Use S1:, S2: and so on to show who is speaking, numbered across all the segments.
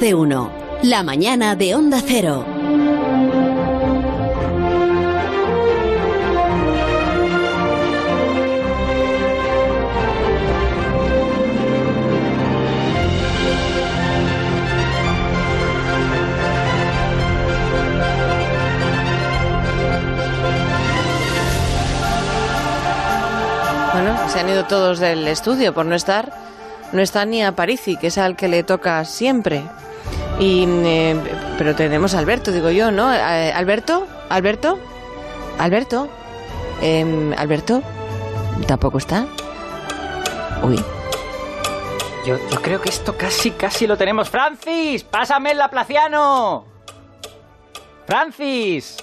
S1: De uno. La mañana de Onda Cero.
S2: Bueno, se han ido todos del estudio por no estar. No está ni a Parisi, que es al que le toca siempre. Y, eh, pero tenemos a Alberto, digo yo, ¿no? Eh, Alberto, Alberto, Alberto, Em, Alberto, tampoco está. Uy,
S3: Yo, yo creo que esto casi, casi lo tenemos. ¡Francis! ¡Pásame el Laplaciano! ¡Francis!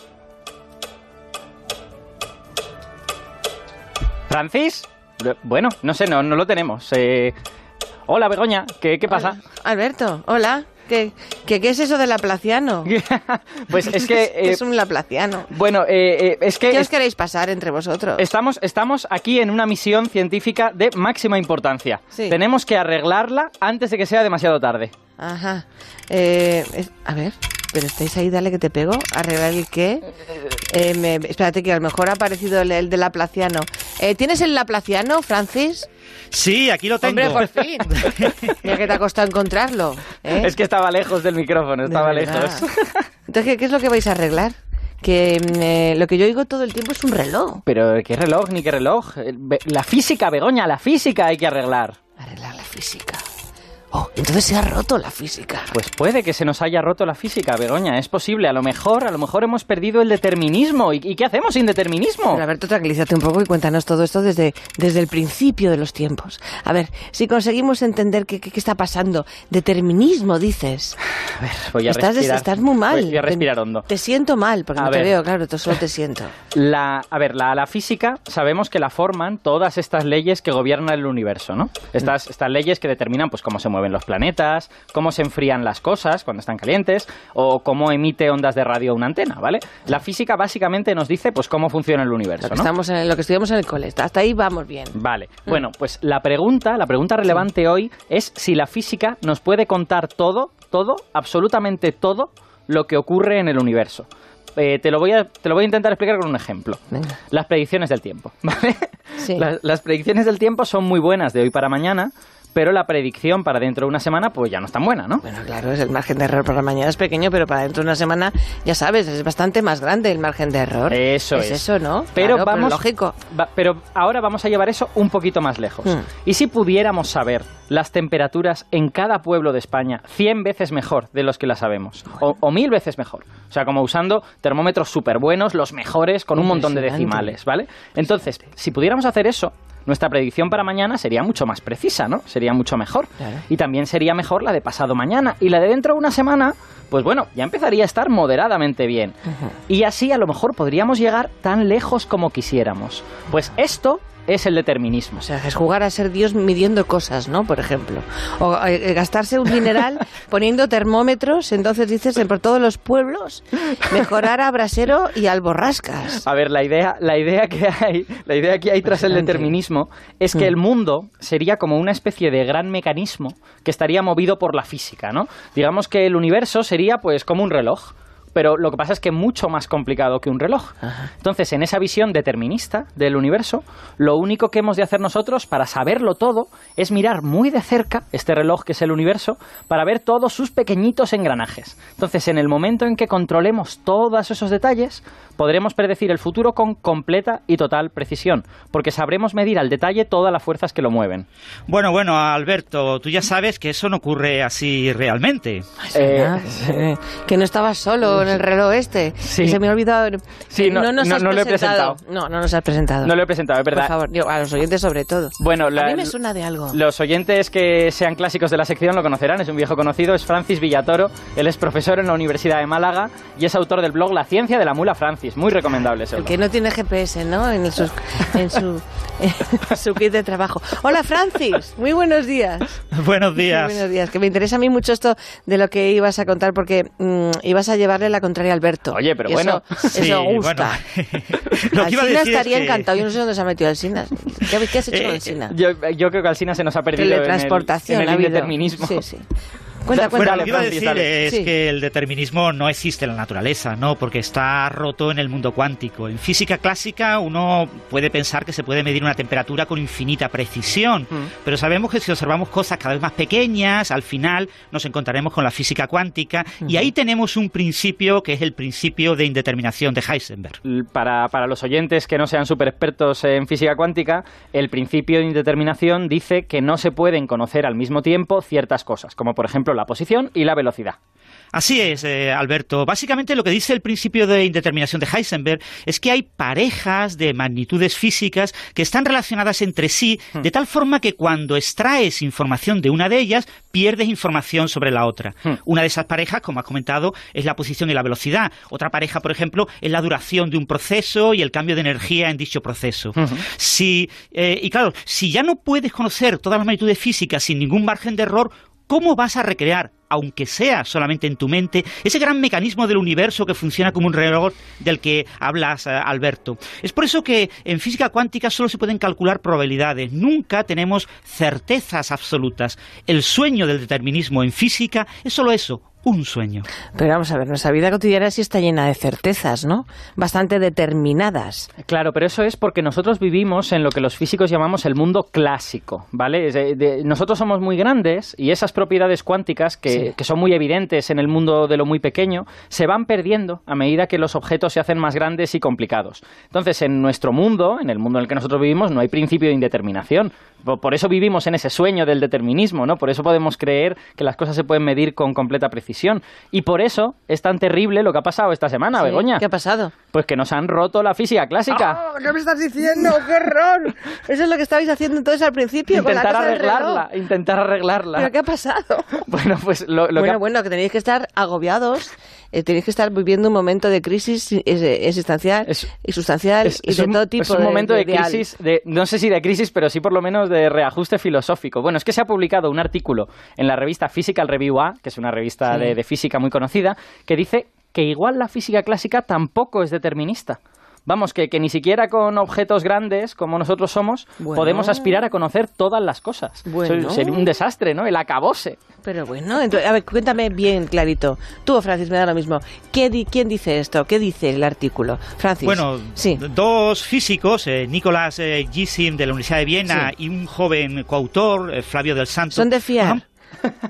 S3: ¿Francis? Bueno, no sé, no, no lo tenemos. Eh, Hola, Begoña, ¿qué, qué pasa?
S2: Alberto, hola. ¿Qué, qué, qué es eso de Laplaciano?
S3: pues es que...
S2: ¿Qué
S3: eh,
S2: es un Laplaciano?
S3: Bueno, eh, eh, es que...
S2: ¿Qué os
S3: es-
S2: queréis pasar entre vosotros?
S3: Estamos, estamos aquí en una misión científica de máxima importancia.
S2: Sí.
S3: Tenemos que arreglarla antes de que sea demasiado tarde.
S2: Ajá. Eh, es- a ver, pero estáis ahí, dale que te pego. ¿Arreglar el qué? Eh, me- espérate, que a lo mejor ha aparecido el, el de Laplaciano. Eh, ¿Tienes el Laplaciano, Francis?
S4: Sí, aquí lo tengo.
S2: Hombre, por fin. Mira que te ha costado encontrarlo. ¿eh?
S3: Es que estaba lejos del micrófono, estaba lejos.
S2: Entonces, ¿qué, qué es lo que vais a arreglar? Que mm, eh, lo que yo oigo todo el tiempo es un reloj.
S3: Pero qué reloj, ni qué reloj. La física, Begoña, la física hay que arreglar.
S2: Arreglar la física. Oh, entonces se ha roto la física.
S3: Pues puede que se nos haya roto la física, Begoña. Es posible. A lo mejor, a lo mejor hemos perdido el determinismo. ¿Y, y qué hacemos sin determinismo?
S2: Pero Alberto, tranquilízate un poco y cuéntanos todo esto desde, desde el principio de los tiempos. A ver, si conseguimos entender qué, qué- qué está pasando. Determinismo, dices.
S3: A ver, voy a
S2: estás,
S3: respirar.
S2: estás muy mal.
S3: Voy a respirar hondo.
S2: Te siento mal, porque
S3: A
S2: no te veo, claro, tú solo te siento.
S3: La, a ver, la, la física sabemos que la forman todas estas leyes que gobiernan el universo, ¿no? Estas, estas leyes que determinan pues cómo se mueven los planetas, cómo se enfrían las cosas cuando están calientes o cómo emite ondas de radio una antena, ¿vale? La física básicamente nos dice pues cómo funciona el universo,
S2: Lo que,
S3: ¿no?
S2: estamos en, lo que estudiamos en el cole. Hasta ahí vamos bien.
S3: Vale. Bueno, pues la pregunta, la pregunta relevante hoy es si la física nos puede contar todo, todo, absolutamente todo lo que ocurre en el universo. Eh, te, lo voy a, te lo voy a intentar explicar con un ejemplo.
S2: Venga.
S3: Las predicciones del tiempo, ¿vale?
S2: Sí.
S3: Las, las predicciones del tiempo son muy buenas de hoy para mañana, pero la predicción para dentro de una semana pues ya no es tan buena, ¿no?
S2: Bueno, claro, es el margen de error para mañana es pequeño, pero para dentro de una semana, ya sabes, es bastante más grande el margen de error.
S3: Eso es.
S2: eso, ¿no?
S3: Pero
S2: Claro,
S3: vamos,
S2: lógico.
S3: va- pero ahora vamos a llevar eso un poquito más lejos.
S2: Hmm.
S3: Y si pudiéramos saber las temperaturas en cada pueblo de España 100 veces mejor de los que las sabemos, o, o mil veces mejor. O sea, como usando termómetros súper buenos, los mejores, con un montón de decimales, ¿vale? Entonces, si pudiéramos hacer eso, nuestra predicción para mañana sería mucho más precisa, ¿no? Sería mucho mejor.
S2: Claro.
S3: Y también sería mejor la de pasado mañana. Y la de dentro de una semana, pues bueno, ya empezaría a estar moderadamente bien. Y así a lo mejor podríamos llegar tan lejos como quisiéramos. Pues esto es el determinismo.
S2: O sea, es jugar a ser Dios midiendo cosas, ¿no? Por ejemplo. O eh, gastarse un dineral poniendo termómetros, entonces dices, en por todos los pueblos, mejorar a Brasero y al Borrascas.
S3: A ver, la idea, la idea que hay, la idea que hay tras el determinismo es que
S2: Mm.
S3: el mundo sería como una especie de gran mecanismo que estaría movido por la física, ¿no? Digamos que el universo sería pues como un reloj. Pero lo que pasa es que mucho más complicado que un reloj. Entonces, en esa visión determinista del universo, lo único que hemos de hacer nosotros para saberlo todo es mirar muy de cerca este reloj que es el universo para ver todos sus pequeñitos engranajes. Entonces, en el momento en que controlemos todos esos detalles, podremos predecir el futuro con completa y total precisión, porque sabremos medir al detalle todas las fuerzas que lo mueven.
S4: Bueno, bueno, Alberto, tú ya sabes que eso no ocurre así realmente.
S3: Eh,
S2: que no estabas solo en el reloj este.
S3: Sí.
S2: Se me ha olvidado.
S3: Sí, no-
S2: nos
S3: no-
S2: has
S3: no lo he
S2: presentado. No, no nos has presentado.
S3: no lo he presentado, es verdad.
S2: Por favor, digo, a los oyentes sobre todo.
S3: Bueno,
S2: a
S3: la-
S2: mí me suena de algo.
S3: Los oyentes que sean clásicos de la sección lo conocerán, es un viejo conocido, es Francis Villatoro, él es profesor en la Universidad de Málaga y es autor del blog La ciencia de la mula Francis, muy recomendable ese
S2: que no tiene GPS, ¿no? En, sus- en su, en su kit de trabajo. Hola, Francis. Muy buenos días.
S4: Buenos días.
S2: Muy buenos días. Que me interesa a mí mucho esto de lo que ibas a contar porque mm, ibas a llevarle la contraria a Alberto.
S3: Oye, pero
S2: Y
S3: bueno.
S2: Eso,
S4: Sí,
S2: eso gusta.
S4: bueno. Lo que iba a
S2: Alsina
S4: decir es
S2: estaría
S4: que-
S2: encantado. Yo no sé dónde se ha metido Alsina. ¿Qué, qué has hecho
S4: Eh,
S2: con Alsina?
S3: Yo, yo creo que Alsina se nos ha perdido en el, en el indeterminismo.
S2: Sí, sí. Cuenta,
S4: Bueno,
S2: cuenta.
S4: lo que iba a decir
S3: dale.
S4: es
S2: Sí.
S4: que el determinismo no existe en la naturaleza, ¿no? Porque está roto en el mundo cuántico. En física clásica uno puede pensar que se puede medir una temperatura con infinita precisión,
S3: Mm.
S4: pero sabemos que si observamos cosas cada vez más pequeñas, al final nos encontraremos con la física cuántica y ahí tenemos un principio que es el principio de indeterminación de Heisenberg.
S3: Para, para los oyentes que no sean súper expertos en física cuántica, el principio de indeterminación dice que no se pueden conocer al mismo tiempo ciertas cosas, como por ejemplo la posición y la velocidad.
S4: Así es, eh, Alberto. Básicamente lo que dice el principio de indeterminación de Heisenberg es que hay parejas de magnitudes físicas que están relacionadas entre sí de tal forma que cuando extraes información de una de ellas, pierdes información sobre la otra.
S3: Hmm.
S4: Una de esas parejas, como has comentado, es la posición y la velocidad. Otra pareja, por ejemplo, es la duración de un proceso y el cambio de energía en dicho proceso. Si, eh, y claro, si ya no puedes conocer todas las magnitudes físicas sin ningún margen de error, ¿Cómo vas a recrear, aunque sea solamente en tu mente, ese gran mecanismo del universo que funciona como un reloj del que hablas, eh, Alberto? Es por eso que en física cuántica solo se pueden calcular probabilidades, nunca tenemos certezas absolutas. El sueño del determinismo en física es solo eso, un sueño.
S2: Pero vamos a ver, nuestra vida cotidiana sí está llena de certezas, ¿no? Bastante determinadas.
S3: Claro, pero eso es porque nosotros vivimos en lo que los físicos llamamos el mundo clásico, ¿vale? Es de- de- nosotros somos muy grandes y esas propiedades cuánticas que,
S2: Sí.
S3: que son muy evidentes en el mundo de lo muy pequeño se van perdiendo a medida que los objetos se hacen más grandes y complicados. Entonces, en nuestro mundo, en el mundo en el que nosotros vivimos, no hay principio de indeterminación. Por, por eso vivimos en ese sueño del determinismo, ¿no? Por eso podemos creer que las cosas se pueden medir con completa precisión. Y por eso es tan terrible lo que ha pasado esta semana,
S2: Sí,
S3: Begoña.
S2: ¿Qué ha pasado?
S3: Pues que nos han roto la física clásica.
S2: ¡Oh, ¿Qué me estás diciendo? ¡Qué horror! Eso es lo que estabais haciendo entonces al principio con la
S3: intentar
S2: cosa del
S3: arreglarla,
S2: reloj.
S3: intentar arreglarla.
S2: ¿Pero qué ha pasado?
S3: Bueno, pues lo, lo que
S2: bueno,
S3: ha-
S2: bueno, que tenéis que estar agobiados, eh, tenéis que estar viviendo un momento de crisis eh, existencial
S3: Es-
S2: y sustancial
S3: es,
S2: y
S3: es
S2: de
S3: un,
S2: todo tipo
S3: es un momento de,
S2: ideal.
S3: crisis, de, no sé si de crisis, pero sí por lo menos de reajuste filosófico. Bueno, es que se ha publicado un artículo en la revista Physical Review A, que es una revista
S2: Sí.
S3: De, de física muy conocida, que dice que igual la física clásica tampoco es determinista. Vamos, que, que ni siquiera con objetos grandes como nosotros somos
S2: Bueno.
S3: podemos aspirar a conocer todas las cosas.
S2: Bueno.
S3: Eso Sería un desastre, ¿no? El acabose.
S2: Pero bueno, entonces, a ver, cuéntame bien clarito. Tú, Francis, me da lo mismo. ¿Qué di- ¿Quién dice esto? ¿Qué dice el artículo? Francis.
S4: Bueno,
S2: sí.
S4: dos físicos, eh, Nicolás eh, Gysin de la Universidad de Viena
S2: Sí.
S4: y un joven coautor, eh, Flavio del Santo.
S2: ¿Son de fiar?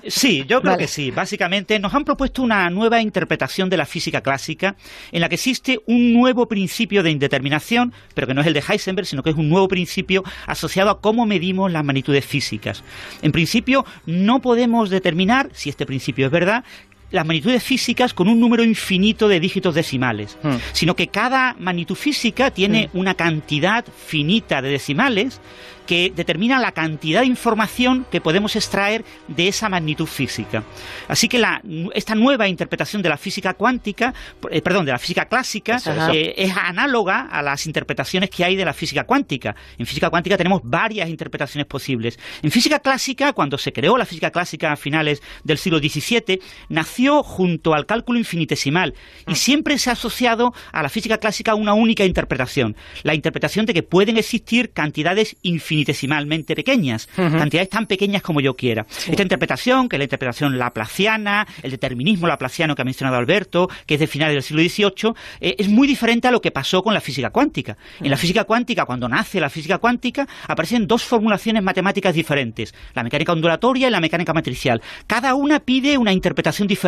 S4: Sí, yo creo
S2: Vale.
S4: que sí. Básicamente nos han propuesto una nueva interpretación de la física clásica en la que existe un nuevo principio de indeterminación, pero que no es el de Heisenberg, sino que es un nuevo principio asociado a cómo medimos las magnitudes físicas. En principio, no podemos determinar, si este principio es verdad, las magnitudes físicas con un número infinito de dígitos decimales,
S3: Hmm.
S4: sino que cada magnitud física tiene una cantidad finita de decimales que determina la cantidad de información que podemos extraer de esa magnitud física. Así que la- esta nueva interpretación de la física cuántica, eh, perdón, de la física clásica,
S2: Eso,
S3: eso.
S4: eh, es análoga a las interpretaciones que hay de la física cuántica. En física cuántica tenemos varias interpretaciones posibles. En física clásica, cuando se creó la física clásica a finales del siglo XVII, nació junto al cálculo infinitesimal y siempre se ha asociado a la física clásica una única interpretación, la interpretación de que pueden existir cantidades infinitesimalmente pequeñas, cantidades tan pequeñas como yo quiera. Esta interpretación, que es la interpretación laplaciana, el determinismo laplaciano que ha mencionado Alberto, que es de finales del siglo XVIII, eh, es muy diferente a lo que pasó con la física cuántica. En la física cuántica, cuando nace la física cuántica, aparecen dos formulaciones matemáticas diferentes, la mecánica ondulatoria y la mecánica matricial. Cada una pide una interpretación diferente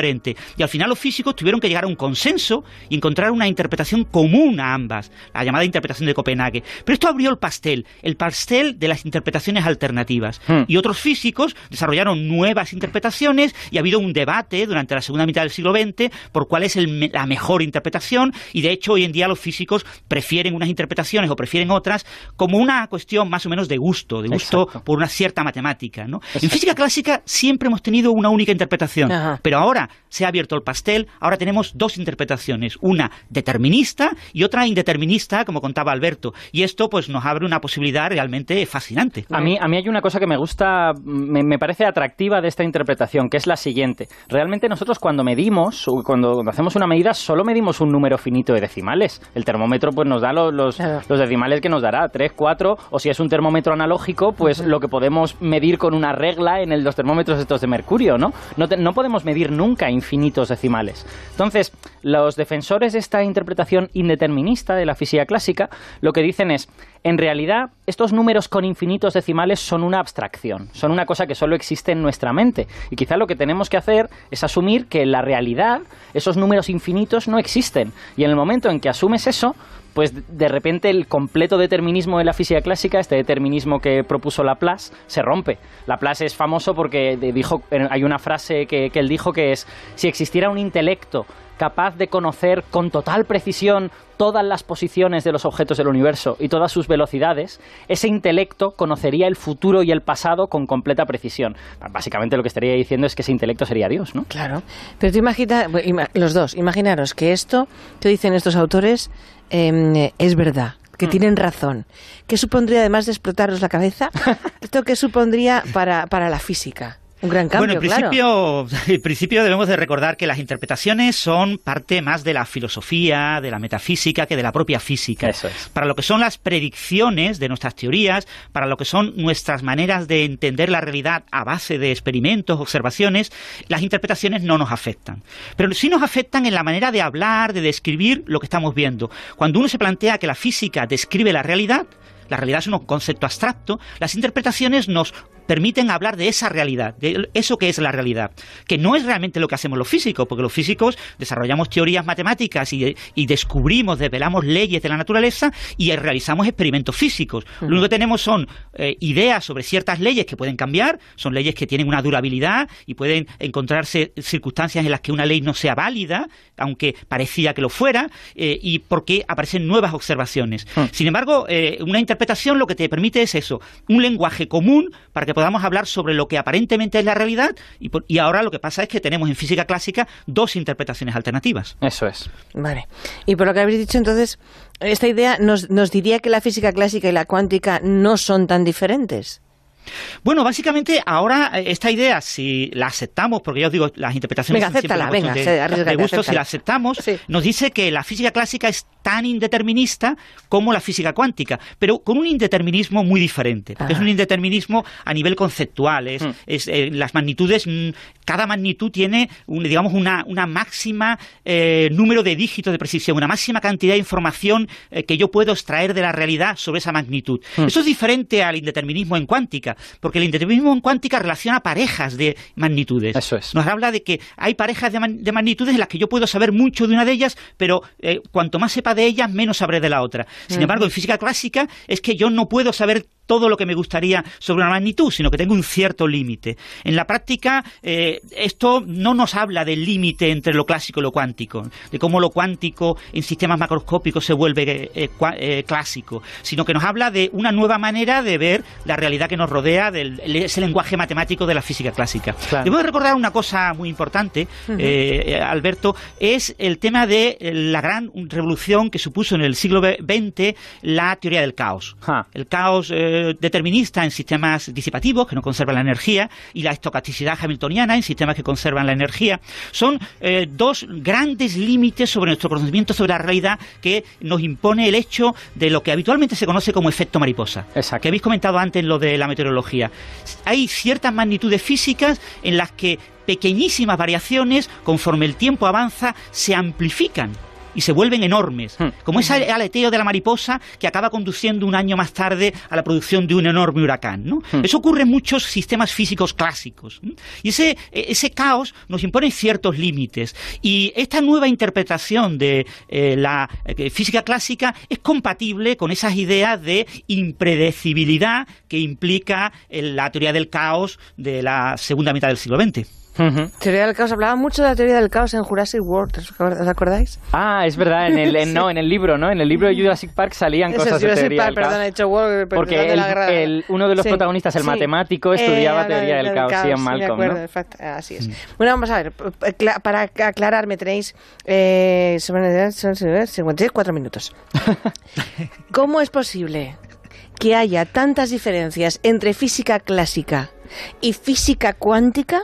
S4: y al final los físicos tuvieron que llegar a un consenso y encontrar una interpretación común a ambas, la llamada interpretación de Copenhague. Pero esto abrió el pastel, el pastel de las interpretaciones alternativas.
S3: Hmm.
S4: Y otros físicos desarrollaron nuevas interpretaciones y ha habido un debate durante la segunda mitad del siglo XX por cuál es el la mejor interpretación y de hecho hoy en día los físicos prefieren unas interpretaciones o prefieren otras como una cuestión más o menos de gusto, de gusto
S3: Exacto.
S4: por una cierta matemática. ¿no? En física clásica siempre hemos tenido una única interpretación,
S2: Ajá.
S4: pero ahora se ha abierto el pastel, ahora tenemos dos interpretaciones, una determinista y otra indeterminista, como contaba Alberto, y esto pues nos abre una posibilidad realmente fascinante.
S3: A mí, a mí hay una cosa que me gusta, me, me parece atractiva de esta interpretación, que es la siguiente. Realmente nosotros cuando medimos, o cuando, cuando hacemos una medida, solo medimos un número finito de decimales. El termómetro pues nos da los, los, decimales que nos dará, 3, 4, o si es un termómetro analógico, pues lo que podemos medir con una regla en el, los termómetros estos de mercurio, ¿no? No, te- no podemos medir nunca infinitos decimales. Entonces, los defensores de esta interpretación indeterminista de la física clásica lo que dicen es, en realidad, estos números con infinitos decimales son una abstracción, son una cosa que solo existe en nuestra mente. Y quizá lo que tenemos que hacer es asumir que en la realidad esos números infinitos no existen. Y en el momento en que asumes eso, pues de repente el completo determinismo de la física clásica, este determinismo que propuso Laplace, se rompe. Laplace es famoso porque dijo, hay una frase que, que él dijo que es, si existiera un intelecto capaz de conocer con total precisión todas las posiciones de los objetos del universo y todas sus velocidades, ese intelecto conocería el futuro y el pasado con completa precisión. Básicamente lo que estaría diciendo es que ese intelecto sería Dios, ¿no?
S2: Claro. Pero tú imaginas, bueno, ima- los dos, imaginaros que esto que dicen estos autores eh, es verdad, que tienen razón. ¿Qué supondría, además de explotaros la cabeza, esto qué supondría para, para la física? Un gran cambio,
S4: bueno, en
S2: claro.
S4: principio, en principio debemos de recordar que las interpretaciones son parte más de la filosofía, de la metafísica, que de la propia física.
S3: Eso es.
S4: Para lo que son las predicciones de nuestras teorías, para lo que son nuestras maneras de entender la realidad a base de experimentos, observaciones, las interpretaciones no nos afectan. Pero sí nos afectan en la manera de hablar, de describir lo que estamos viendo. Cuando uno se plantea que la física describe la realidad, la realidad es un concepto abstracto, las interpretaciones nos permiten hablar de esa realidad, de eso que es la realidad, que no es realmente lo que hacemos los físicos, porque los físicos desarrollamos teorías matemáticas y, y descubrimos, desvelamos leyes de la naturaleza y realizamos experimentos físicos. Lo único que tenemos son eh, ideas sobre ciertas leyes que pueden cambiar, son leyes que tienen una durabilidad y pueden encontrarse circunstancias en las que una ley no sea válida, aunque parecía que lo fuera, eh, y porque aparecen nuevas observaciones. Sin embargo, eh, una interpretación lo que te permite es eso, un lenguaje común para que podamos hablar sobre lo que aparentemente es la realidad y, por- y ahora lo que pasa es que tenemos en física clásica dos interpretaciones alternativas.
S3: Eso es.
S2: Vale. Y por lo que habéis dicho, entonces, esta idea nos, nos diría que la física clásica y la cuántica no son tan diferentes.
S4: Bueno, básicamente ahora eh, esta idea, si la aceptamos, porque ya os digo, las interpretaciones
S2: Venga,
S4: son
S2: acéptala, venga,
S4: de,
S2: se-
S4: de gusto, si la aceptamos,
S2: Sí.
S4: nos dice que la física clásica es tan indeterminista como la física cuántica, pero con un indeterminismo muy diferente, porque es
S2: Ah.
S4: un indeterminismo a nivel conceptual, es, es, eh, las magnitudes, mm, cada magnitud tiene, un- digamos, una, una máxima eh, número de dígitos de precisión, una máxima cantidad de información eh, que yo puedo extraer de la realidad sobre esa magnitud. Eso es diferente al indeterminismo en cuántica, porque el indeterminismo en cuántica relaciona parejas de magnitudes.
S3: Eso es.
S4: Nos habla de que hay parejas de, man- de magnitudes en las que yo puedo saber mucho de una de ellas, pero eh, cuanto más sepa de ellas, menos sabré de la otra. Sin embargo, en física clásica es que yo no puedo saber todo lo que me gustaría sobre una magnitud, sino que tengo un cierto límite. En la práctica, eh, esto no nos habla del límite entre lo clásico y lo cuántico, de cómo lo cuántico en sistemas macroscópicos se vuelve eh, eh, cua- eh, clásico, sino que nos habla de una nueva manera de ver la realidad que nos rodea, del, el- ese lenguaje matemático de la física clásica.
S3: Claro.
S4: Debo de recordar una cosa muy importante, Alberto, es el tema de la gran revolución que supuso en el siglo XX la teoría del caos. El caos eh, determinista en sistemas disipativos que no conservan la energía y la estocasticidad hamiltoniana en sistemas que conservan la energía son eh, dos grandes límites sobre nuestro conocimiento sobre la realidad que nos impone el hecho de lo que habitualmente se conoce como efecto mariposa.
S3: Exacto.
S4: Que habéis comentado antes lo de la meteorología. Hay ciertas magnitudes físicas en las que pequeñísimas variaciones, conforme el tiempo avanza, se amplifican y se vuelven enormes,
S3: Hmm.
S4: como ese aleteo de la mariposa que acaba conduciendo un año más tarde a la producción de un enorme huracán. ¿no?
S3: Hmm.
S4: Eso ocurre en muchos sistemas físicos clásicos. Y ese, ese caos nos impone ciertos límites. Y esta nueva interpretación de eh, la eh, física clásica es compatible con esas ideas de impredecibilidad que implica eh, la teoría del caos de la segunda mitad del siglo XX.
S2: Teoría del caos, hablaba mucho de la teoría del caos en Jurassic World, ¿os acord- os acordáis?
S3: Ah, es verdad, en el, en- no, en el libro, ¿no? En el libro de Jurassic Park salían
S2: Eso,
S3: cosas de teoría
S2: Park,
S3: del caos.
S2: perdón, he dicho World,
S3: Porque
S2: de
S3: el-
S2: la guerra.
S3: el- uno de los protagonistas, el matemático, estudiaba
S2: habla
S3: teoría
S2: de-
S3: del caos, sí, en
S2: sí,
S3: Malcolm,
S2: Me acuerdo,
S3: ¿no?
S2: fact, así es. Bueno, vamos a ver, cla- para aclarar, me tenéis eh, sobre- son- son- 56, cuatro minutos. ¿Cómo es posible que haya tantas diferencias entre física clásica y física cuántica,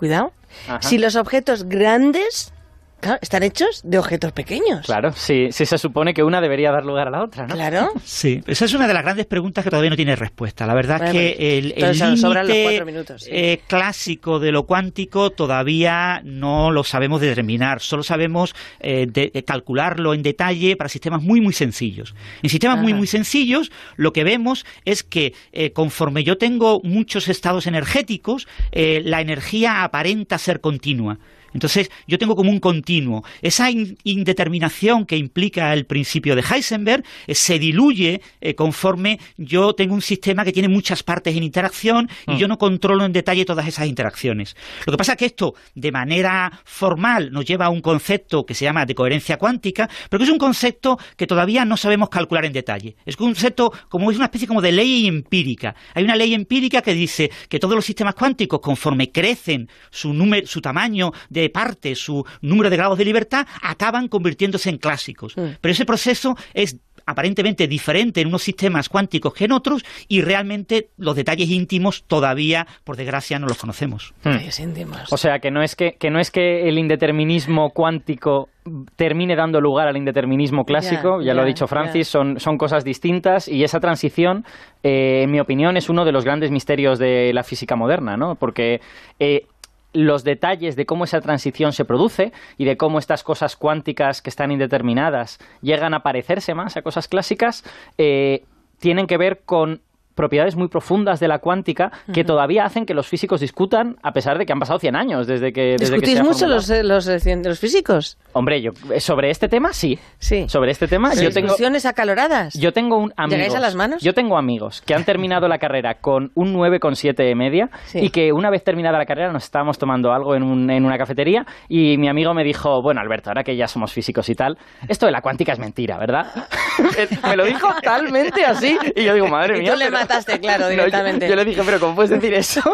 S2: cuidado,
S3: Ajá.
S2: si los objetos grandes claro, están hechos de objetos pequeños.
S3: Claro, sí, sí se supone que una debería dar lugar a la otra, ¿no?
S2: Claro.
S4: Sí, esa es una de las grandes preguntas que todavía no tiene respuesta. La verdad
S2: Bueno,
S4: es que el, el límite
S2: cuatro minutos, sí.
S4: eh, clásico de lo cuántico todavía no lo sabemos determinar. Solo sabemos eh, de- de calcularlo en detalle para sistemas muy, muy sencillos. En sistemas muy,
S2: Ajá.
S4: muy sencillos, lo que vemos es que eh, conforme yo tengo muchos estados energéticos, eh, la energía aparenta ser continua. Entonces, yo tengo como un continuo. Esa in- indeterminación que implica el principio de Heisenberg eh, se diluye eh, conforme yo tengo un sistema que tiene muchas partes en interacción y yo no controlo en detalle todas esas interacciones. Lo que pasa es que esto, de manera formal, nos lleva a un concepto que se llama de coherencia cuántica, pero que es un concepto que todavía no sabemos calcular en detalle. Es un concepto como es una especie como de ley empírica. Hay una ley empírica que dice que todos los sistemas cuánticos, conforme crecen su número, su tamaño de parte, su número de grados de libertad, acaban convirtiéndose en clásicos.
S2: Mm.
S4: Pero ese proceso es aparentemente diferente en unos sistemas cuánticos que en otros y realmente los detalles íntimos todavía, por desgracia, no los conocemos.
S3: Hmm. O sea, que no es que, que no es que el indeterminismo cuántico termine dando lugar al indeterminismo clásico, ya, lo ha dicho Francis, son, son cosas distintas y esa transición, eh, en mi opinión, es uno de los grandes misterios de la física moderna, ¿no? Porque eh, los detalles de cómo esa transición se produce y de cómo estas cosas cuánticas que están indeterminadas llegan a parecerse más a cosas clásicas, eh, tienen que ver con propiedades muy profundas de la cuántica que todavía hacen que los físicos discutan a pesar de que han pasado 100 años desde que desde que
S2: ¿Discutís
S3: se
S2: mucho los, eh, los, eh, los físicos?
S3: Hombre, yo sobre este tema sí.
S2: Sí.
S3: Sobre este tema yo tengo
S2: ¿Discusiones acaloradas?
S3: yo tengo un amigos,
S2: ¿Llegáis a las manos?
S3: Yo tengo amigos que han terminado la carrera con un 9,7 de media
S2: Sí.
S3: y que una vez terminada la carrera nos estábamos tomando algo en, un- en una cafetería y mi amigo me dijo, bueno, Alberto, ahora que ya somos físicos y tal, esto de la cuántica es mentira, ¿verdad? me lo dijo talmente así y yo digo, madre mía. pero-
S2: mataste, claro,
S3: No, yo-
S2: directamente.
S3: yo, le dije, pero ¿cómo puedes decir eso?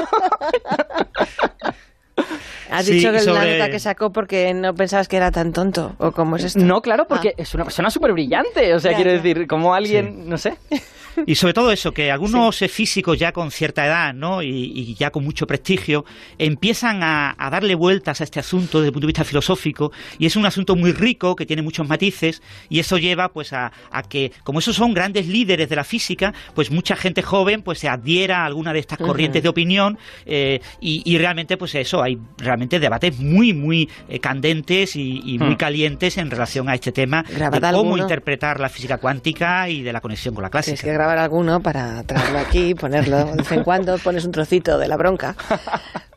S2: Has
S4: Sí,
S2: dicho que
S4: sobre-
S2: la nota que sacó porque no pensabas que era tan tonto. ¿O cómo es esto?
S3: no, claro, porque
S2: Ah.
S3: es una persona súper brillante. O sea,
S2: Ya,
S3: quiero
S2: ya.
S3: decir, como alguien, no sé.
S4: Y sobre todo eso, que algunos físicos ya con cierta edad ¿no? y, y ya con mucho prestigio empiezan a, a darle vueltas a este asunto desde el punto de vista filosófico y es un asunto muy rico que tiene muchos matices y eso lleva pues a, a que, como esos son grandes líderes de la física, pues mucha gente joven pues se adhiera a alguna de estas corrientes de opinión eh, y, y realmente pues eso, hay realmente debates muy, muy eh, candentes y, y muy
S3: Hmm.
S4: calientes en relación a este tema
S2: Grabad
S4: de cómo
S2: alguno.
S4: interpretar la física cuántica y de la conexión con la clásica.
S2: que grabar alguno para traerlo aquí, ponerlo de vez en cuando, pones un trocito de la bronca.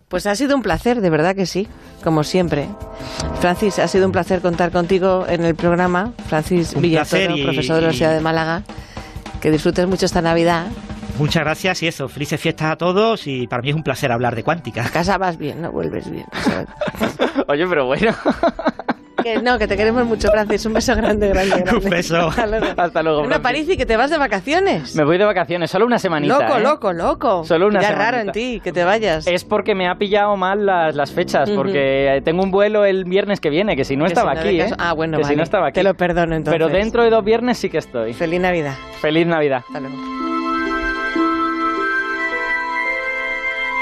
S2: Pues ha sido un placer, de verdad que sí, como siempre. Francis, ha sido un placer contar contigo en el programa. Francis
S4: Un
S2: Villatoro,
S4: y-
S2: profesor de la Universidad de Málaga. Que disfrutes mucho esta Navidad.
S4: Muchas gracias y eso, felices fiestas a todos y para mí es un placer hablar de cuántica.
S2: A casa vas bien, ¿no? Vuelves bien.
S3: Oye, pero bueno.
S2: Que no, que te queremos mucho, Francis. Un beso grande, grande, grande.
S4: Un beso.
S2: Hasta luego.
S3: Hasta luego.
S2: París y que te vas de vacaciones.
S3: Me voy de vacaciones, solo una semanita.
S2: loco,
S3: ¿eh?
S2: loco, loco.
S3: Solo una
S2: Ya raro
S3: semanita.
S2: en ti que te vayas.
S3: Es porque me ha pillado mal las, las fechas, porque tengo un vuelo el viernes que viene, que si no
S2: Que
S3: estaba
S2: si no
S3: aquí, ¿eh?
S2: Ah, bueno,
S3: que si
S2: vale.
S3: no estaba aquí.
S2: Te lo perdono entonces.
S3: Pero dentro de dos viernes sí que estoy.
S2: Feliz Navidad.
S3: Feliz Navidad.
S2: Hasta luego.